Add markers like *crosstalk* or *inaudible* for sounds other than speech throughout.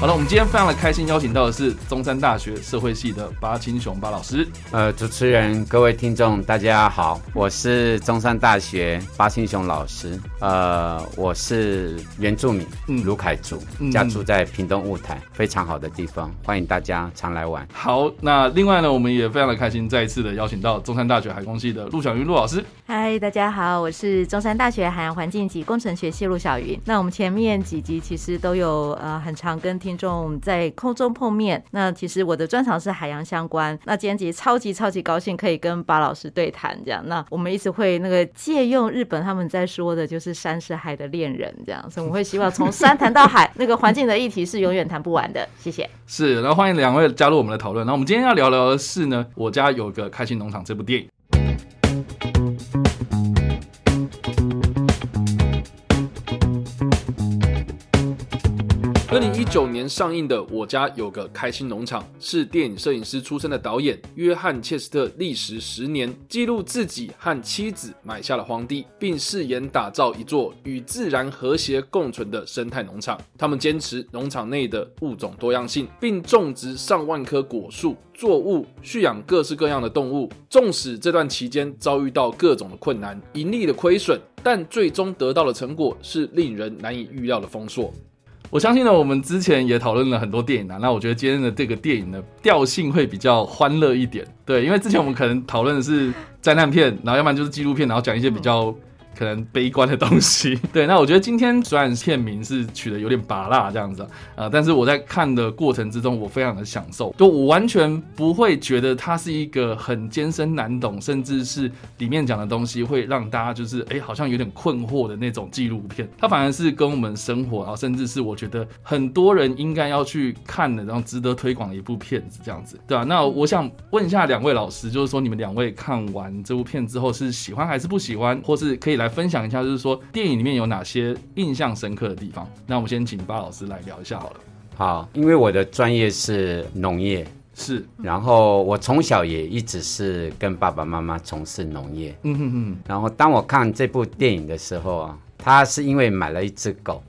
好了，我们今天非常的开心，邀请到的是中山大学社会系的巴青雄巴老师。呃，主持人、各位听众，大家好，我是中山大学巴青雄老师。呃，我是原住民卢凯族，家住在屏东雾台，非常好的地方，欢迎大家常来玩。好，那另外呢，我们也非常的开心，再一次的邀请到中山大学海工系的陆小云陆老师。嗨，大家好，我是中山大学海洋环境及工程学系陆小云。那我们前面几集其实都有呃很常跟听众在空中碰面。那其实我的专长是海洋相关。那今天其实超级超级高兴可以跟巴老师对谈，这样。那我们一直会那个借用日本他们在说的，就是山是海的恋人，这样。所以我们会希望从山谈到海，那个环境的议题是永远谈不完的。*laughs* 谢谢。是，然后欢迎两位加入我们的讨论。那我们今天要聊聊的是呢，我家有个开心农场这部电影。二零一九年上映的《我家有个开心农场》是电影摄影师出身的导演约翰·切斯特历时十年，记录自己和妻子买下了荒地，并誓言打造一座与自然和谐共存的生态农场。他们坚持农场内的物种多样性，并种植上万棵果树、作物，蓄养各式各样的动物。纵使这段期间遭遇到各种的困难、盈利的亏损，但最终得到的成果是令人难以预料的丰硕。我相信呢，我们之前也讨论了很多电影啊。那我觉得今天的这个电影呢，调性会比较欢乐一点。对，因为之前我们可能讨论的是灾难片，然后要不然就是纪录片，然后讲一些比较可能悲观的东西。*laughs* 对，那我觉得今天虽然片名是取的有点拔辣这样子啊，但是我在看的过程之中，我非常的享受，就我完全不会觉得它是一个很艰深难懂，甚至是里面讲的东西会让大家就是哎好像有点困惑的那种纪录片。它反而是跟我们生活啊，甚至是我觉得很多人应该要去看的，然后值得推广的一部片子这样子，对吧？那我想问一下两位老师，就是说你们两位看完这部片之后是喜欢还是不喜欢，或是可以来分享一下，就是说电影里面有哪些印象深刻的地方？那我们先请巴老师来聊一下好了。好，因为我的专业是农业，是，然后我从小也一直是跟爸爸妈妈从事农业。嗯哼哼，然后当我看这部电影的时候啊，他是因为买了一只狗，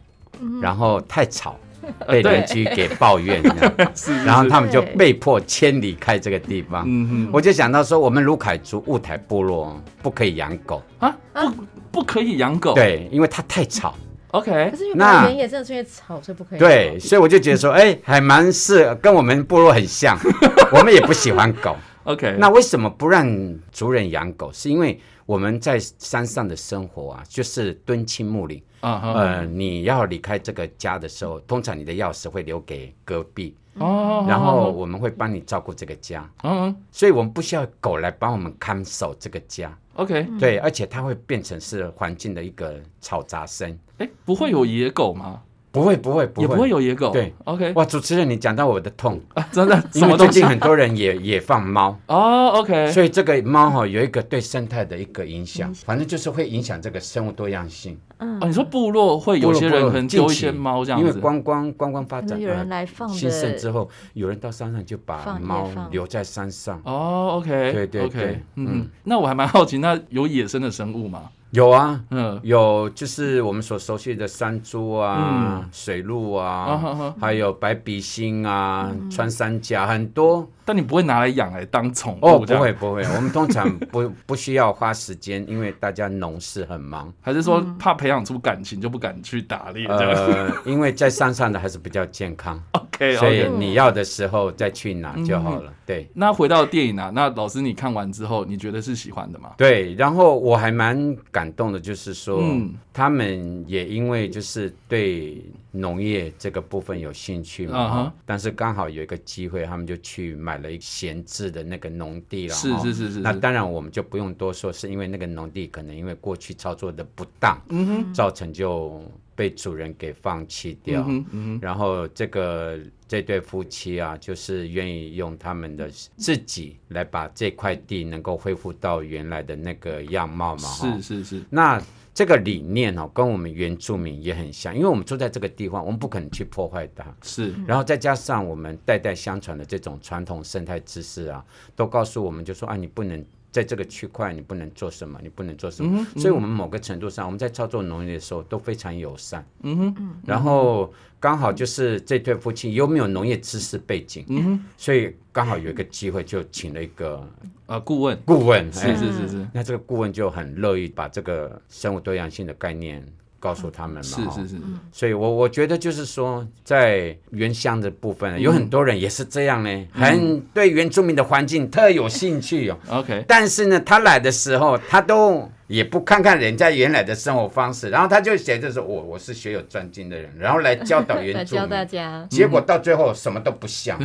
然后太吵，*laughs* 被邻居给抱怨，*laughs* 是，然后他们就被迫迁离开这个地方。我就想到说，我们卢凯族雾台部落不可以养狗，啊，不不可以养狗。对，因为它太吵。，OK，可是因为那原野真的是因为草，所以不可以。对，所以我就觉得说，哎，还蛮是跟我们部落很像，*laughs* 我们也不喜欢狗。OK，那为什么不让族人养狗？是因为我们在山上的生活啊，就是敦亲睦邻。啊哈，呃，你要离开这个家的时候，通常你的钥匙会留给隔壁，哦，然后我们会帮你照顾这个家，嗯所以我们不需要狗来帮我们看守这个家。，OK，对，而且它会变成是环境的一个嘈杂声。哎，不会有野狗吗？不会，不会，不会，也不会有野狗。对，OK，哇，主持人，你讲到我的痛，*laughs* 啊，真的，*laughs* 因为最近很多人也 *laughs* 也放猫，哦，OK，所以这个猫哈有一个对生态的一个影响。反正就是会影响这个生物多样性。嗯。哦，你说部落会有些人可能丢一些猫这样因为，观光观光发展，有人呃来放兴盛之后，有人到山上就把猫留在山上。哦，OK，对对 OK，对嗯嗯，那我还蛮好奇，那有野生的生物吗？有啊，嗯，有就是我们所熟悉的山猪啊、水鹿啊还有白鼻星啊、穿山甲，很多。但你不会拿来养来当宠哦，物哦？不会，不会，我们通常不 *laughs* 不需要花时间，因为大家农事很忙。还是说怕培养出感情就不敢去打猎呃，因为在山上的还是比较健康？*laughs* OK 所以你要的时候再去拿就好了。嗯对那回到电影啊，那老师你看完之后，你觉得是喜欢的吗？对，然后我还蛮感动的，就是说，嗯他们也因为就是对农业这个部分有兴趣嘛，但是刚好有一个机会，他们就去买了一闲置的那个农地了，是是是是是那当然我们就不用多说，是因为那个农地可能因为过去操作的不当，嗯哼，造成就被主人给放弃掉。嗯哼，然后这个这对夫妻啊，就是愿意用他们的自己来把这块地能够恢复到原来的那个样貌嘛。是是是，那这个理念哦，跟我们原住民也很像，因为我们住在这个地方，我们不可能去破坏它。是然后再加上我们代代相传的这种传统生态知识啊，都告诉我们，就说啊，你不能在这个区块，你不能做什么，你不能做什么。所以，我们某个程度上，我们在操作农业的时候都非常友善。嗯哼，然后刚好就是这对夫妻又没有农业知识背景，嗯哼，所以刚好有一个机会，就请了一个呃，顾问顾问。是哎是是是那这个顾问就很乐意把这个生物多样性的概念告诉他们嘛。是是是，所以我我觉得就是说，在原乡的部分，有很多人也是这样呢，很对原住民的环境特有兴趣哦。*laughs* OK，但是呢，他来的时候，他都也不看看人家原来的生活方式，然后他就写着说：“我我是学有专精的人，然后来教导原住民。*laughs* ”大家。结果到最后什么都不像，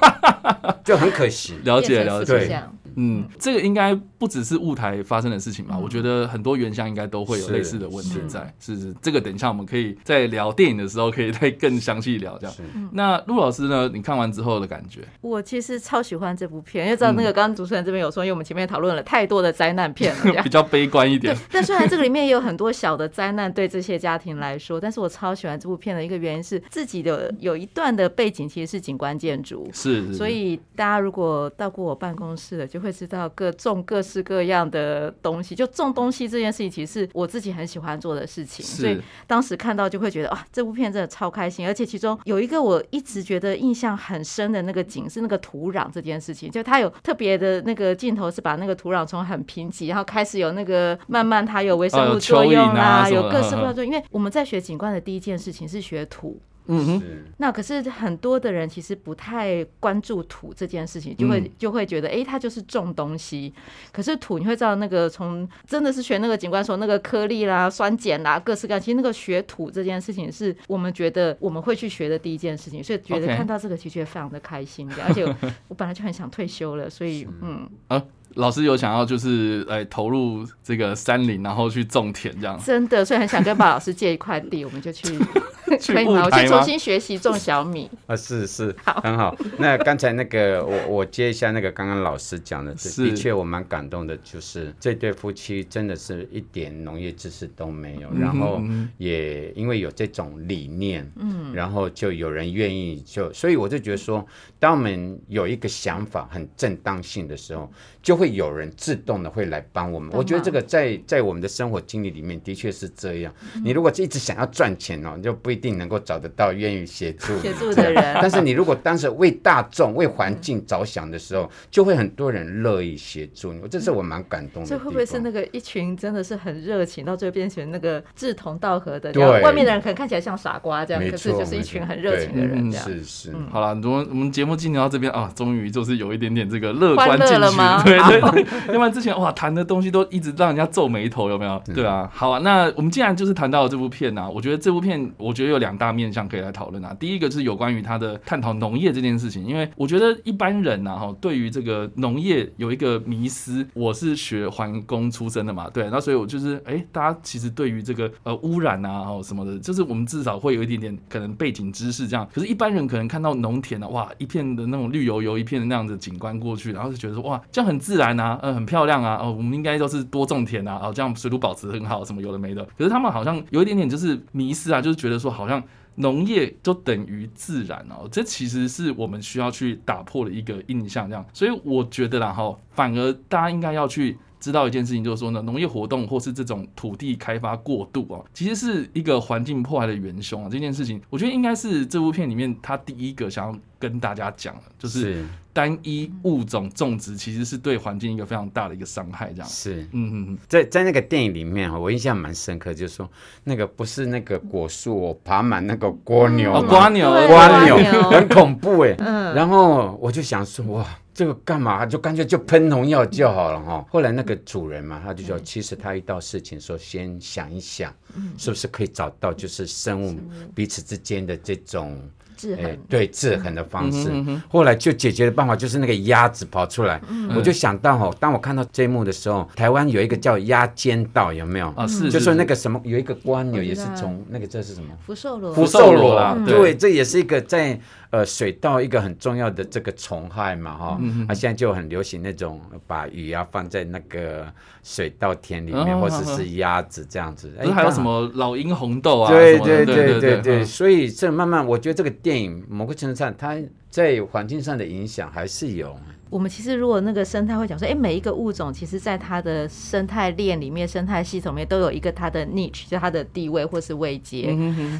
*laughs* 就很可惜。了解了解，四不像嗯，这个应该不只是雾台发生的事情吧？我觉得很多原乡应该都会有类似的问题在。是是，这个等一下我们可以在聊电影的时候可以再更详细聊这样。那陆老师呢？你看完之后的感觉？我其实超喜欢这部片，因为知道那个刚刚主持人这边有说，因为我们前面讨论了太多的灾难片了，*laughs* 比较悲观一点对。，但虽然这个里面也有很多小的灾难对这些家庭来说，但是我超喜欢这部片的一个原因是自己的有一段的背景其实是景观建筑。是是，所以大家如果到过我办公室的，就会知道各种各式各样的东西。就种东西这件事情，其实是我自己很喜欢做的事情。所以当时看到就会觉得哇，这部片真的超开心。而且其中有一个我一直觉得印象很深的那个景是那个土壤这件事情，就它有特别的那个镜头是把那个土壤从很贫瘠，然后开始有那个慢慢它有微生物作用啊有各式各样的作用。因为我们在学景观的第一件事情是学土。嗯哼，那可是很多的人其实不太关注土这件事情，就会、嗯就会觉得，哎、它就是种东西。可是土你会知道，那个从真的是学那个景观说那个颗粒啦、酸碱啦、各式各样，其实那个学土这件事情是我们觉得我们会去学的第一件事情，所以觉得看到这个其实也非常的开心。而且我我本来就很想退休了，所以嗯，*laughs* 老师有想要就是来投入这个山林，然后去种田这样。真的，所以很想跟巴老师借一块地，我们就去去 *laughs* *laughs* 可以吗？我去重新学习种小米。啊，是是，好很好。*laughs* 那刚才那个，我我接一下那个刚刚老师讲的，是是的确我蛮感动的，就是这对夫妻真的是一点农业知识都没有，然后嗯也因为有这种理念，嗯，然后就有人愿意就，所以我就觉得说，当我们有一个想法很正当性的时候，就会有人自动的会来帮我们。我觉得这个在在我们的生活经历里面的确是这样。你如果一直想要赚钱哦，你就不一定能够找得到愿意协助协助的人但是你如果当时为大众、为环境着想的时候，就会很多人乐意协助你。这是我蛮感动的地这。会不会是那个一群真的是很热情，到最后变成那个志同道合的？对外面的人可能看起来像傻瓜这样，可是就是一群很热情的人这样。是是，好了，我们我们节目进行到这边啊，终于就是有一点点这个乐观进去了吗 *laughs* 对对对，要不然之前哇谈的东西都一直让人家皱眉头，有没有？对啊，好啊，那我们既然就是谈到了这部片啊，我觉得这部片我觉得有两大面向可以来讨论啊。第一个就是有关于他的探讨农业这件事情，因为我觉得一般人呐、哈，对于这个农业有一个迷思。我是学环工出身的嘛，对，那所以我就是哎、大家其实对于这个呃污染啊，哦什么的，就是我们至少会有一点点可能背景知识这样。可是，一般人可能看到农田啊，哇，一片的那种绿油油，一片的那样子景观过去，然后就觉得说哇，这样很自然啊，呃，很漂亮啊，哦，我们应该都是多种田啊，哦，这样水土保持很好，什么有的没的。可是他们好像有一点点就是迷失啊，就是觉得说好像。农业就等于自然哦，这其实是我们需要去打破的一个印象，这样，所以我觉得啦哈，反而大家应该要去知道一件事情，就是说呢，农业活动或是这种土地开发过度哦，其实是一个环境破坏的元凶啊。这件事情，我觉得应该是这部片里面他第一个想要跟大家讲的，就是是单一物种种植其实是对环境一个非常大的一个伤害，这样。是。嗯嗯嗯，在在那个电影里面哈，我印象蛮深刻，就是说那个不是那个果树哦，爬满那个蜗牛蜗牛蜗牛很恐怖哎。嗯然后我就想说哇，这个干嘛？就干脆就喷农药就好了哈。后来那个主人嘛，他就说，其实他遇到事情说，先想一想，是不是可以找到就是生物彼此之间的这种。制衡对制衡的方式，后来就解决的办法就是那个鸭子跑出来，我就想到哦，当我看到这一幕的时候，台湾有一个叫鸭尖道，有没有啊？是，就说那个什么，有一个官牛也是从那个这是什么？福寿螺，福寿螺啦，对，这也是一个在。呃，水稻一个很重要的这个虫害嘛，哈，它现在就很流行那种把鱼啊放在那个水稻田里面，或者是鸭子这样子。哎，还有什么老鹰红豆啊？对对对对对，所以这慢慢，我觉得这个电影某个程度上，它在环境上的影响还是有。我们其实如果那个生态会讲说，哎，每一个物种其实在它的生态链里面、生态系统里面都有一个它的 niche，就它的地位或是位阶。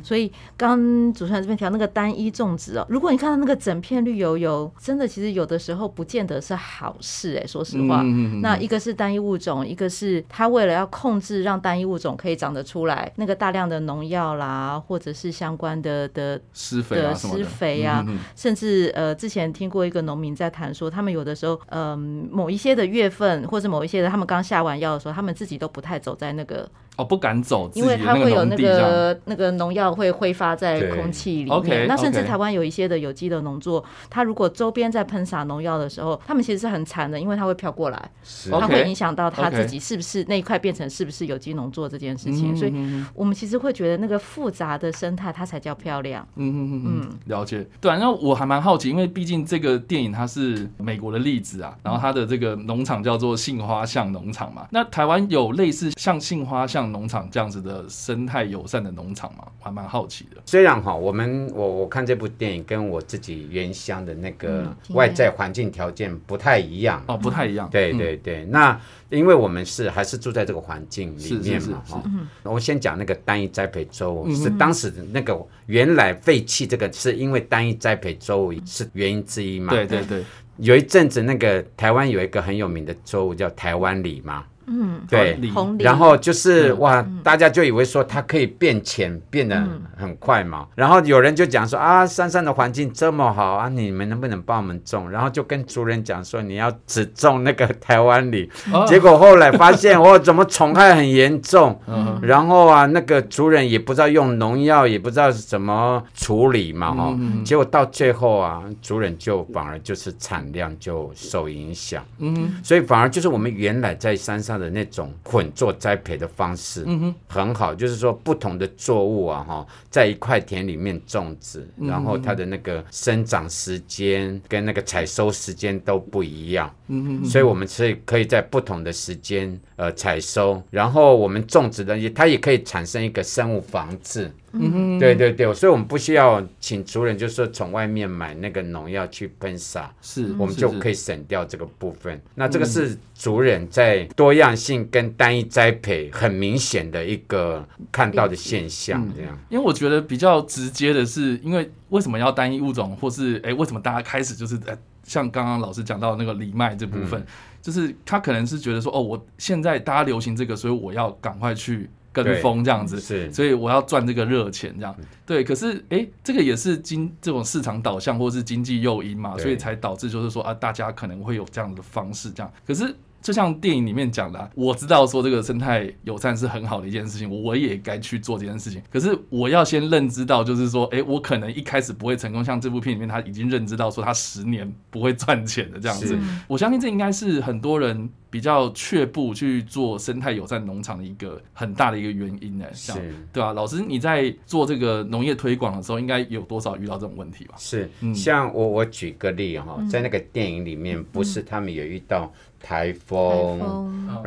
所以刚主持人这边提到那个单一种植哦，如果你看到那个整片绿油油，真的其实有的时候不见得是好事哎，说实话。那一个是单一物种，一个是它为了要控制让单一物种可以长得出来，那个大量的农药啦，或者是相关的的施肥啊施肥啊，甚至呃之前听过一个农民在谈说，他们有。的时候，嗯，某一些的月份，或者某一些的，他们刚下完药的时候，他们自己都不太走在那个。哦，不敢走，因为它会有那个那个农药会挥发在空气里面。那甚至台湾有一些的有机的农作，它如果周边在喷洒农药的时候，他们其实是很惨的，因为它会飘过来，它会影响到他自己是不是那一块变成是不是有机农作这件事情。所以，我们其实会觉得那个复杂的生态，它才叫漂亮。嗯嗯嗯嗯，了解。对，然后我还蛮好奇，因为毕竟这个电影它是美国的例子啊，然后它的这个农场叫做杏花巷农场嘛。那台湾有类似像杏花巷农场这样子的生态友善的农场嘛，我还蛮好奇的。虽然哈，我们我我看这部电影跟我自己原乡的那个外在环境条件不太一样哦，不太一样。对对对，那因为我们是还是住在这个环境里面嘛哈。我先讲那个单一栽培作物是当时的那个原来废弃这个是因为单一栽培作物是原因之一嘛？对对对，有一阵子那个台湾有一个很有名的作物叫台湾里嘛。嗯，对，然后就是哇，大家就以为说它可以变浅，变得很快嘛。然后有人就讲说啊，山上的环境这么好啊，你们能不能帮我们种？然后就跟族人讲说，你要只种那个台湾梨。结果后来发现 *laughs* 哦，怎么虫害很严重？然后啊，那个族人也不知道用农药，也不知道是怎么处理嘛，哈。结果到最后啊，族人就反而就是产量就受影响。嗯，所以反而就是我们原来在山上。的那种混作栽培的方式，嗯哼，很好，就是说不同的作物啊，哈，在一块田里面种植，然后它的那个生长时间跟那个采收时间都不一样，嗯哼，所以我们是可以在不同的时间呃采收，然后我们种植的也它也可以产生一个生物防治。嗯，对对对，所以我们不需要请族人，就是说从外面买那个农药去喷洒，是我们就可以省掉这个部分。那这个是族人在多样性跟单一栽培很明显的一个看到的现象，这样。因为我觉得比较直接的是，因为为什么要单一物种，或是哎，为什么大家开始就是呃，像刚刚老师讲到那个藜麦这部分，就是他可能是觉得说，哦，我现在大家流行这个，所以我要赶快去。跟风这样子，是，所以我要赚这个热钱这样，对。可是，哎，这个也是经这种市场导向或是经济诱因嘛，所以才导致就是说啊，大家可能会有这样的方式这样。可是。就像电影里面讲的，我知道说这个生态友善是很好的一件事情，我也该去做这件事情。可是我要先认知到，就是说，哎，我可能一开始不会成功。像这部片里面，他已经认知到说他十年不会赚钱的这样子。我相信这应该是很多人比较却步去做生态友善农场的一个很大的一个原因呢。是，对吧？老师，你在做这个农业推广的时候，应该有多少遇到这种问题吧？是，像我我举个例哈，在那个电影里面，不是他们有遇到。台风、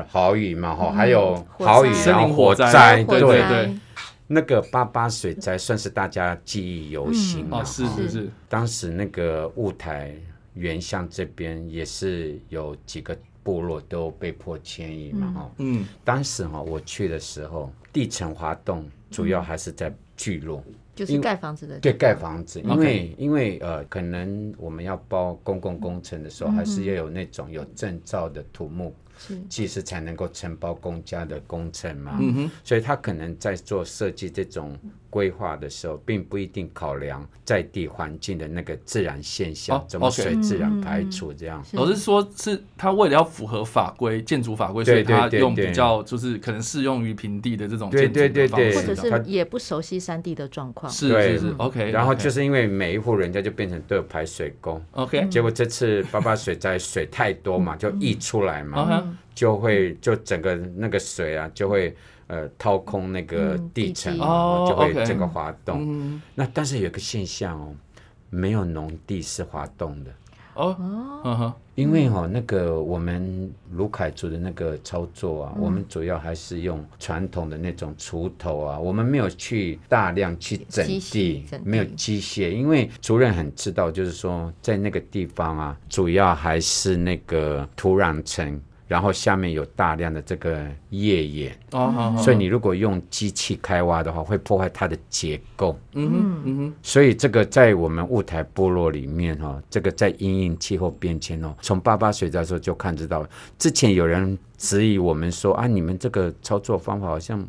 豪雨嘛，哈，还有豪雨然后火灾，对对对，那个八八水灾算是大家记忆犹新啊，是是是。当时那个雾台原乡这边也是有几个部落都被迫迁移嘛，哈，嗯，当时哈我去的时候，地层滑动主要还是在聚落。就是盖房子的，对，盖房子，因为因为呃，可能我们要包公共工程的时候，还是要有那种有证照的土木技师才能够承包公家的工程嘛。嗯哼，所以他可能在做设计这种规划的时候，并不一定考量在地环境的那个自然现象，哦怎么水自然排除这样。是老师说是他为了要符合法规、建筑法规，所以他用比较就是可能适用于平地的这种对建筑对对对。的方式。或者是也不熟悉山地的状况。是对是是 OK，然后就是因为每一户人家就变成都有排水沟，OK。结果这次八八水灾水太多嘛，就溢出来嘛，就会就整个那个水啊就会呃掏空那个嗯地地层，就会整个滑动。嗯。那但是有个现象哦，没有农地是滑动的。哦。嗯哼。因为哈、那个我们卢凯族的那个操作啊，我们主要还是用传统的那种锄头啊，我们没有去大量去整地整，地。没有机械，因为族人很知道，就是说在那个地方啊，主要还是那个土壤层。然后下面有大量的这个页岩，哦所以你如果用机器开挖的话，会破坏它的结构。嗯哼嗯哼所以这个在我们雾台部落里面哈、这个在因应气候变迁哦，从八八水灾的时候就看知道。之前有人质疑我们说啊，你们这个操作方法好像。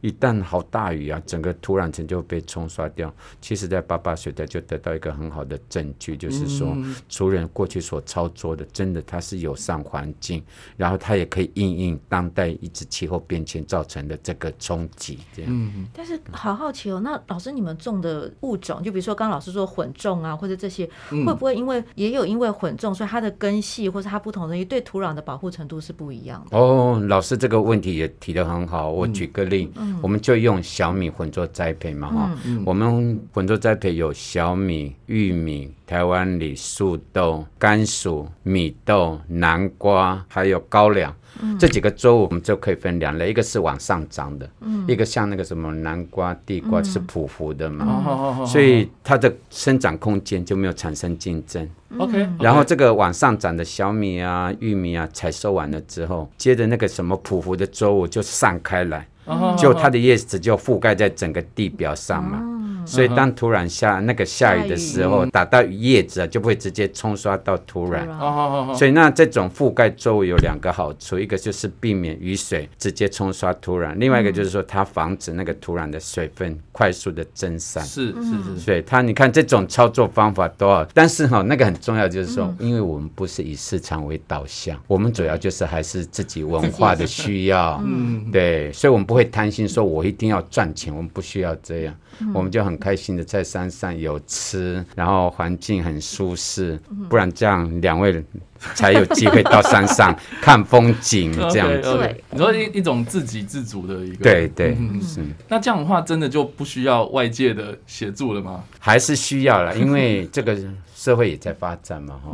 一旦好大雨啊，整个土壤层就被冲刷掉。其实，在八八水灾就得到一个很好的证据，就是说，族人过去所操作的，真的它是友善环境，然后它也可以应应当代一直气候变迁造成的这个冲击。这样，嗯但是好好奇哦，那老师你们种的物种，就比如说刚刚老师说混种啊，或者这些，嗯会不会因为也有因为混种，所以它的根系或者它不同的东西对土壤的保护程度是不一样的？哦，老师这个问题也提得很好。我举个例，我们就用小米混作栽培嘛，哈、我们混作栽培有小米、玉米、台湾李、树豆、甘薯、米豆、南瓜，还有高粱。这几个作物我们就可以分两类，一个是往上长的，一个像那个什么南瓜、地瓜是匍匐的嘛，所以它的生长空间就没有产生竞争。OK，然后这个往上长的小米啊、玉米啊，采收完了之后，接着那个什么匍匐的作物就散开来，就它的叶子就覆盖在整个地表上嘛。所以当土壤下那个下雨的时候，打到叶子啊，就不会直接冲刷到土壤。土壤好好好好所以那这种覆盖作物有两个好处，一个就是避免雨水直接冲刷土壤，另外一个就是说它防止那个土壤的水分快速的蒸散。是是是所以它，你看这种操作方法多好，但是哈、那个很重要，就是说，因为我们不是以市场为导向，我们主要就是还是自己文化的需要，嗯，对，所以我们不会贪心说我一定要赚钱，我们不需要这样，我们就很开心的在山上有吃，然后环境很舒适，不然这样两位才有机会到山上 *laughs* 看风景这样子。你说一一种自给自足的一个对对嗯。是，那这样的话，真的就不需要外界的协助了吗？还是需要了，因为这个社会也在发展嘛，哈、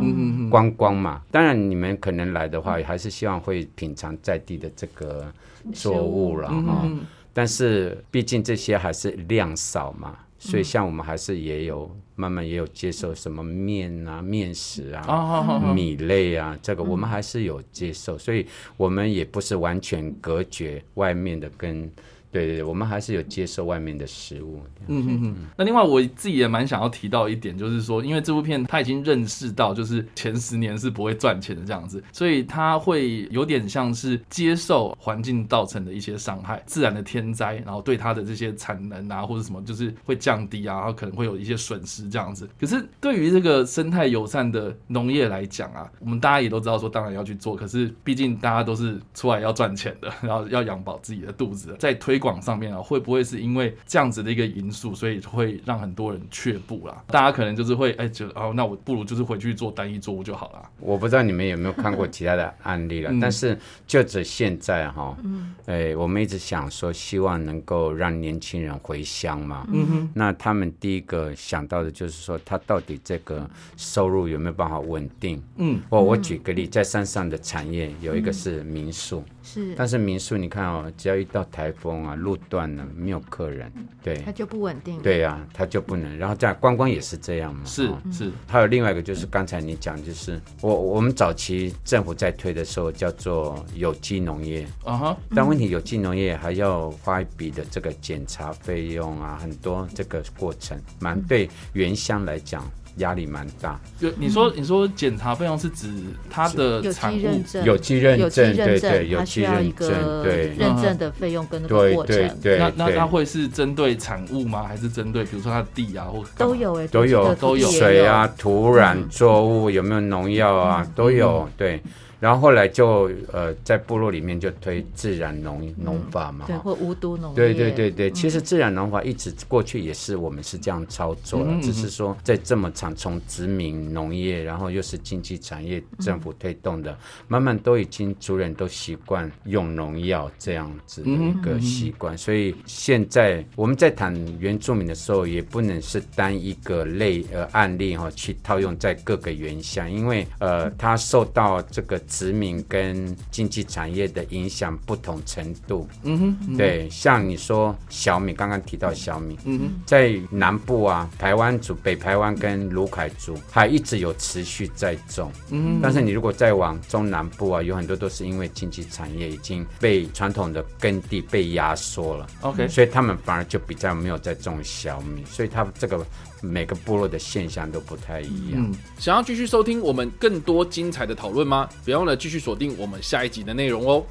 观光嘛。当然，你们可能来的话，还是希望会品尝在地的这个作物了哈。但是毕竟这些还是量少嘛，所以像我们还是也有慢慢也有接受什么面啊、面食啊。米类啊，这个我们还是有接受，所以我们也不是完全隔绝外面的跟，对对对，我们还是有接受外面的食物。嗯嗯嗯。那另外我自己也蛮想要提到一点，就是说，因为这部片他已经认识到，就是前十年是不会赚钱的这样子，所以他会有点像是接受环境造成的一些伤害，自然的天灾，然后对它的这些产能啊或者什么，就是会降低啊，然后可能会有一些损失这样子。可是对于这个生态友善的农业来讲啊，我们大家也都知道说，当然要去做，可是毕竟大家都是出来要赚钱的，然后要养饱自己的肚子，在推广上面啊，会不会是因为这样子的一个因素，所以会让很多人却步啦？大家可能就是会哎，觉得哦，那我不如就是回去做单一作物就好了。我不知道你们有没有看过其他的案例了，嗯。但是就只现在哈，嗯，哎，我们一直想说，希望能够让年轻人回乡嘛，嗯哼，那他们第一个想到的就是说，他到底这个收入有没有办法稳定？嗯，我我举个例，在山上的产业有一个是民宿，是。但是民宿你看哦，只要一到台风啊，路段呢，没有客人，对。它就不稳定。对呀、它就不能。然后在观光也是这样嘛，是哦。是，还有另外一个就是刚才你讲，就是我我们早期政府在推的时候叫做有机农业，啊哈，但问题有机农业还要花一笔的这个检查费用啊，很多这个过程，蛮对原乡来讲压力蛮大。就你说你说检查费用是指它的有产物？机认证，有机认证，对对，有它机认证，对。认证的费用跟那个过程。对对那那对。它会是针对产物吗？还是针对比如说它的地啊或都？有哎，都有都有。水啊、土壤嗯、作物有没有农药啊，都有。对，然后后来就呃，在部落里面就推自然农农法嘛，对，哈。或无毒农业，对对对对，其实嗯自然农法一直过去也是我们是这样操作只是说在这么长从殖民农业，然后又是经济产业政府推动的，慢慢都已经族人都习惯用农药这样子的一个习惯，所以现在我们在谈原住民的时候，也不能是单一个类呃案例哈、去套用在各个原乡，因为呃它受到这个殖民跟经济产业的影响不同程度。嗯哼，嗯对，像你说小米，刚刚提到小米，嗯哼，在南部啊，台湾族、北台湾跟卢凯族还一直有持续在种。嗯但是你如果再往中南部啊，有很多都是因为经济产业已经被传统的耕地被压缩了，，OK，所以他们反而就比较没有在种小米，所以他这个每个部落的现象都不太一样。嗯，想要继续收听我们更多精彩的讨论吗？别忘了继续锁定我们下一集的内容哦。